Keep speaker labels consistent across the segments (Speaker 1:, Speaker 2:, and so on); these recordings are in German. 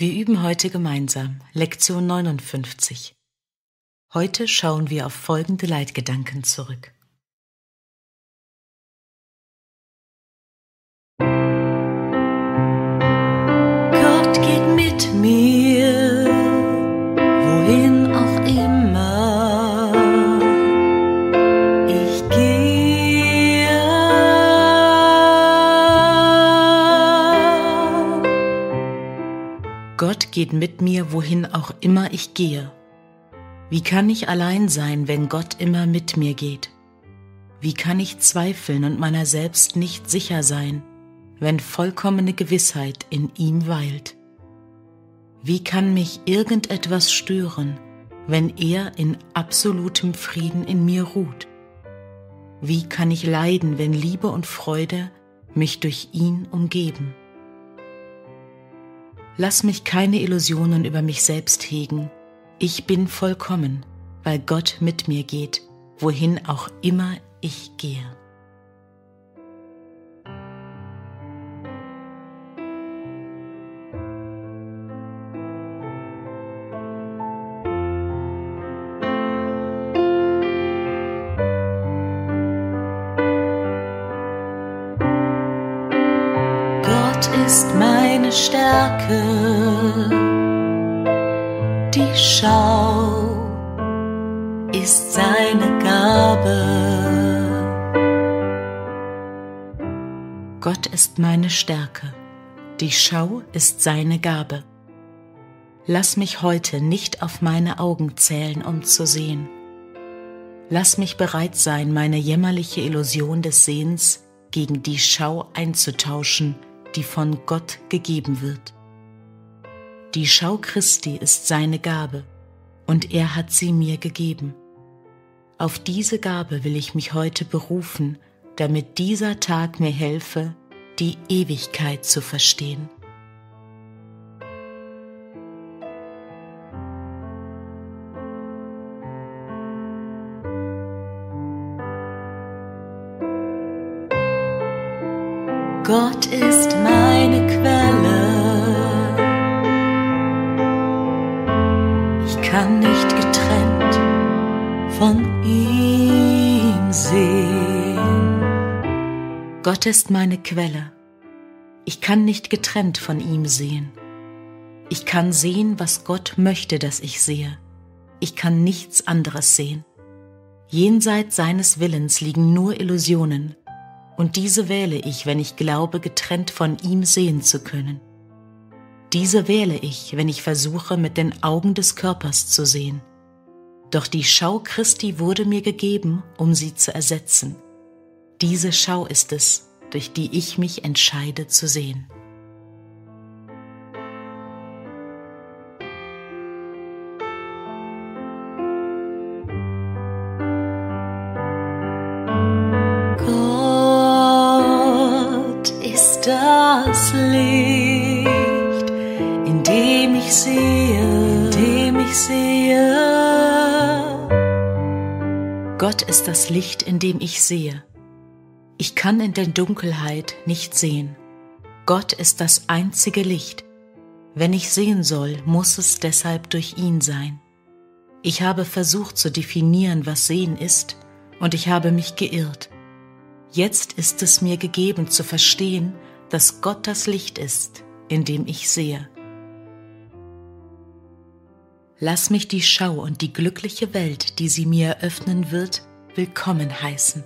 Speaker 1: Wir üben heute gemeinsam Lektion 59. Heute schauen wir auf folgende Leitgedanken zurück.
Speaker 2: Gott geht mit mir,
Speaker 1: Gott geht mit mir, wohin auch immer ich gehe. Wie kann ich allein sein, wenn Gott immer mit mir geht? Wie kann ich zweifeln und meiner selbst nicht sicher sein, wenn vollkommene Gewissheit in ihm weilt? Wie kann mich irgendetwas stören, wenn er in absolutem Frieden in mir ruht? Wie kann ich leiden, wenn Liebe und Freude mich durch ihn umgeben? Lass mich keine Illusionen über mich selbst hegen. Ich bin vollkommen, weil Gott mit mir geht, wohin auch immer ich gehe.
Speaker 2: Ist meine Stärke, die Schau ist seine Gabe.
Speaker 1: Gott ist meine Stärke, die Schau ist seine Gabe. Lass mich heute nicht auf meine Augen zählen, um zu sehen. Lass mich bereit sein, meine jämmerliche Illusion des Sehens gegen die Schau einzutauschen, die von Gott gegeben wird. Die Schau Christi ist seine Gabe, und er hat sie mir gegeben. Auf diese Gabe will ich mich heute berufen, damit dieser Tag mir helfe, die Ewigkeit zu verstehen.
Speaker 2: Gott ist meine Quelle. Ich kann nicht getrennt von ihm sehen.
Speaker 1: Gott ist meine Quelle. Ich kann nicht getrennt von ihm sehen. Ich kann sehen, was Gott möchte, dass ich sehe. Ich kann nichts anderes sehen. Jenseits seines Willens liegen nur Illusionen, und diese wähle ich, wenn ich glaube, getrennt von ihm sehen zu können. Diese wähle ich, wenn ich versuche, mit den Augen des Körpers zu sehen. Doch die Schau Christi wurde mir gegeben, um sie zu ersetzen. Diese Schau ist es, durch die ich mich entscheide zu sehen.
Speaker 2: Das Licht, in dem ich sehe, in dem ich sehe.
Speaker 1: Gott ist das Licht, in dem ich sehe. Ich kann in der Dunkelheit nicht sehen. Gott ist das einzige Licht. Wenn ich sehen soll, muss es deshalb durch ihn sein. Ich habe versucht zu definieren, was Sehen ist, und ich habe mich geirrt. Jetzt ist es mir gegeben zu verstehen, dass Gott das Licht ist, in dem ich sehe. Lass mich die Schau und die glückliche Welt, die sie mir eröffnen wird, willkommen heißen.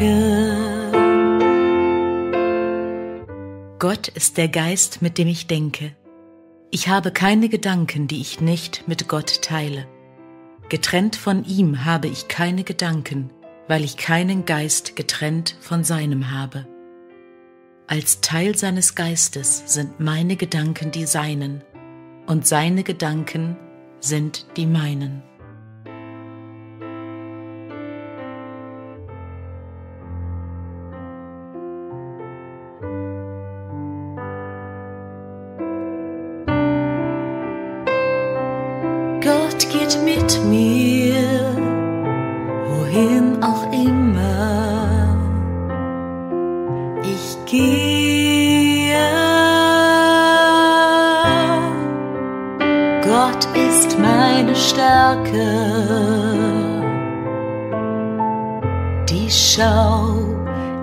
Speaker 2: Denke.
Speaker 1: Gott ist der Geist, mit dem ich denke. Ich habe keine Gedanken, die ich nicht mit Gott teile. Getrennt von ihm habe ich keine Gedanken, weil ich keinen Geist getrennt von seinem habe. Als Teil seines Geistes sind meine Gedanken die seinen, und seine Gedanken sind die meinen.
Speaker 2: Geht mit mir, wohin auch immer ich gehe. Gott ist meine Stärke, die Schau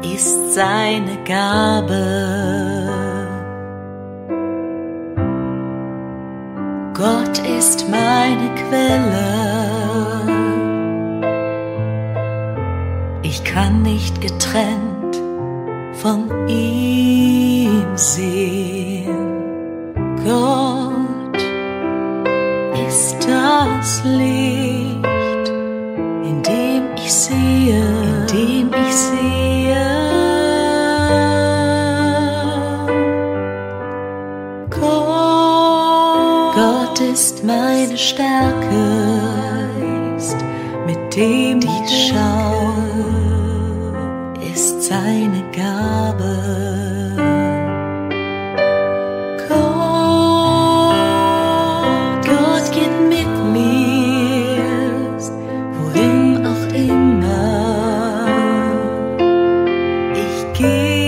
Speaker 2: ist seine Gabe. Gott ist meine Quelle. Ich kann nicht getrennt von ihm sehen. Gott ist das Licht, in dem ich sehe, in dem ich sehe. Gott ist meine Stärke, ist mit dem ich schau, ist seine Gabe. Gott, Gott geht mit mir, wohin auch immer ich gehe.